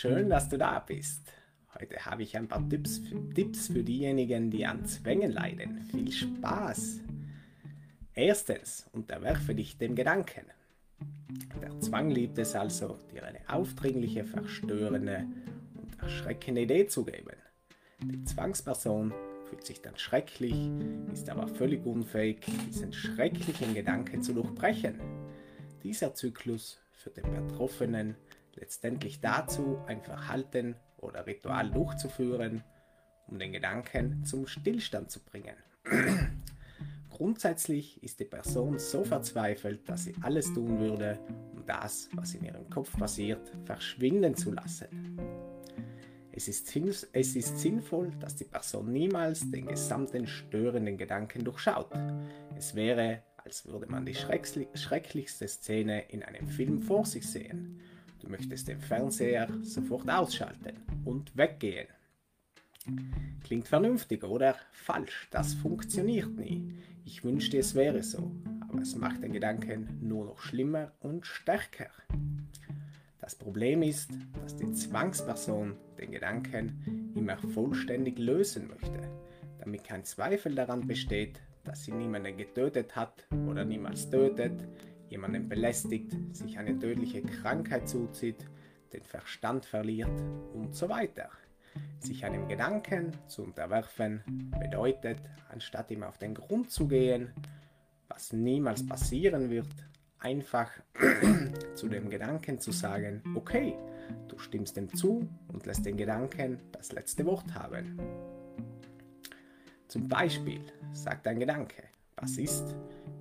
schön, dass du da bist. Heute habe ich ein paar Tipps für, Tipps für diejenigen, die an Zwängen leiden. Viel Spaß! Erstens, unterwerfe dich dem Gedanken. Der Zwang liebt es also, dir eine aufdringliche, verstörende und erschreckende Idee zu geben. Die Zwangsperson fühlt sich dann schrecklich, ist aber völlig unfähig, diesen schrecklichen Gedanken zu durchbrechen. Dieser Zyklus führt den Betroffenen letztendlich dazu, ein Verhalten oder Ritual durchzuführen, um den Gedanken zum Stillstand zu bringen. Grundsätzlich ist die Person so verzweifelt, dass sie alles tun würde, um das, was in ihrem Kopf passiert, verschwinden zu lassen. Es ist, es ist sinnvoll, dass die Person niemals den gesamten störenden Gedanken durchschaut. Es wäre, als würde man die schrecklichste Szene in einem Film vor sich sehen. Du möchtest den Fernseher sofort ausschalten und weggehen. Klingt vernünftig oder falsch? Das funktioniert nie. Ich wünschte, es wäre so, aber es macht den Gedanken nur noch schlimmer und stärker. Das Problem ist, dass die Zwangsperson den Gedanken immer vollständig lösen möchte, damit kein Zweifel daran besteht, dass sie niemanden getötet hat oder niemals tötet, jemanden belästigt, sich eine tödliche Krankheit zuzieht, den Verstand verliert und so weiter. Sich einem Gedanken zu unterwerfen bedeutet, anstatt ihm auf den Grund zu gehen, was niemals passieren wird, einfach zu dem Gedanken zu sagen, okay, du stimmst dem zu und lässt den Gedanken das letzte Wort haben. Zum Beispiel sagt ein Gedanke, was ist,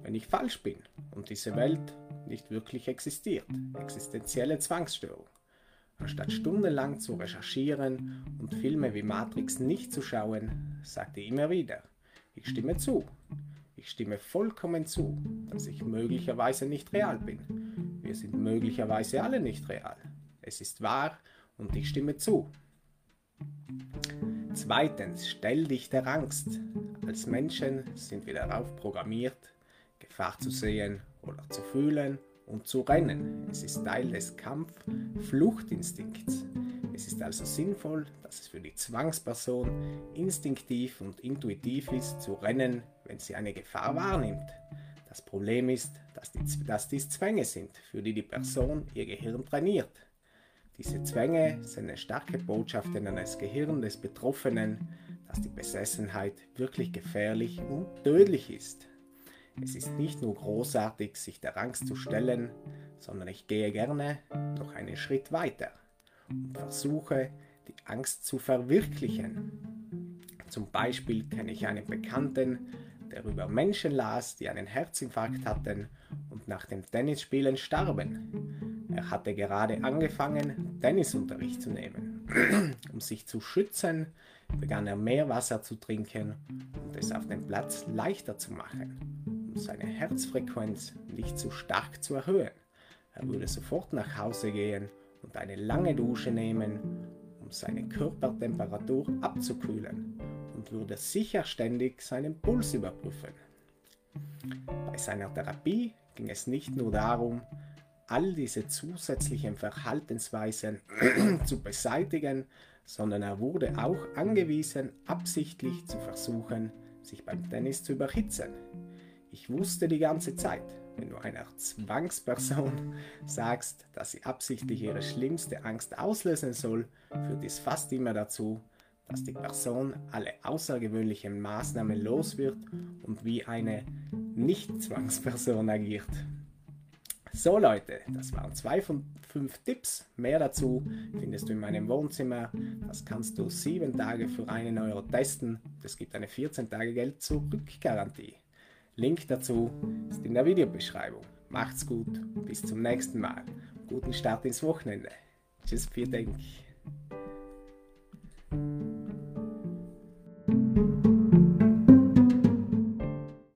wenn ich falsch bin und diese Welt nicht wirklich existiert? Existenzielle Zwangsstörung. Anstatt stundenlang zu recherchieren und Filme wie Matrix nicht zu schauen, sagt er immer wieder, ich stimme zu. Ich stimme vollkommen zu, dass ich möglicherweise nicht real bin. Wir sind möglicherweise alle nicht real. Es ist wahr und ich stimme zu. Zweitens, stell dich der Angst. Als Menschen sind wir darauf programmiert, Gefahr zu sehen oder zu fühlen und zu rennen. Es ist Teil des Kampf-Fluchtinstinkts. Es ist also sinnvoll, dass es für die Zwangsperson instinktiv und intuitiv ist, zu rennen, wenn sie eine Gefahr wahrnimmt. Das Problem ist, dass, die, dass dies Zwänge sind, für die die Person ihr Gehirn trainiert. Diese Zwänge senden starke Botschaften an das Gehirn des Betroffenen, dass die Besessenheit wirklich gefährlich und tödlich ist. Es ist nicht nur großartig, sich der Angst zu stellen, sondern ich gehe gerne noch einen Schritt weiter und versuche, die Angst zu verwirklichen. Zum Beispiel kenne ich einen Bekannten, der über Menschen las, die einen Herzinfarkt hatten und nach dem Tennisspielen starben. Er hatte gerade angefangen, Tennisunterricht zu nehmen. um sich zu schützen, begann er mehr Wasser zu trinken und es auf dem Platz leichter zu machen seine Herzfrequenz nicht zu stark zu erhöhen. Er würde sofort nach Hause gehen und eine lange Dusche nehmen, um seine Körpertemperatur abzukühlen und würde sicher ständig seinen Puls überprüfen. Bei seiner Therapie ging es nicht nur darum, all diese zusätzlichen Verhaltensweisen zu beseitigen, sondern er wurde auch angewiesen, absichtlich zu versuchen, sich beim Tennis zu überhitzen. Ich wusste die ganze Zeit, wenn du einer Zwangsperson sagst, dass sie absichtlich ihre schlimmste Angst auslösen soll, führt dies fast immer dazu, dass die Person alle außergewöhnlichen Maßnahmen los wird und wie eine Nicht-Zwangsperson agiert. So Leute, das waren zwei von fünf Tipps. Mehr dazu findest du in meinem Wohnzimmer. Das kannst du sieben Tage für einen Euro testen. Es gibt eine 14 Link dazu ist in der Videobeschreibung. Macht's gut, bis zum nächsten Mal. Guten Start ins Wochenende. Tschüss, vielen Dank.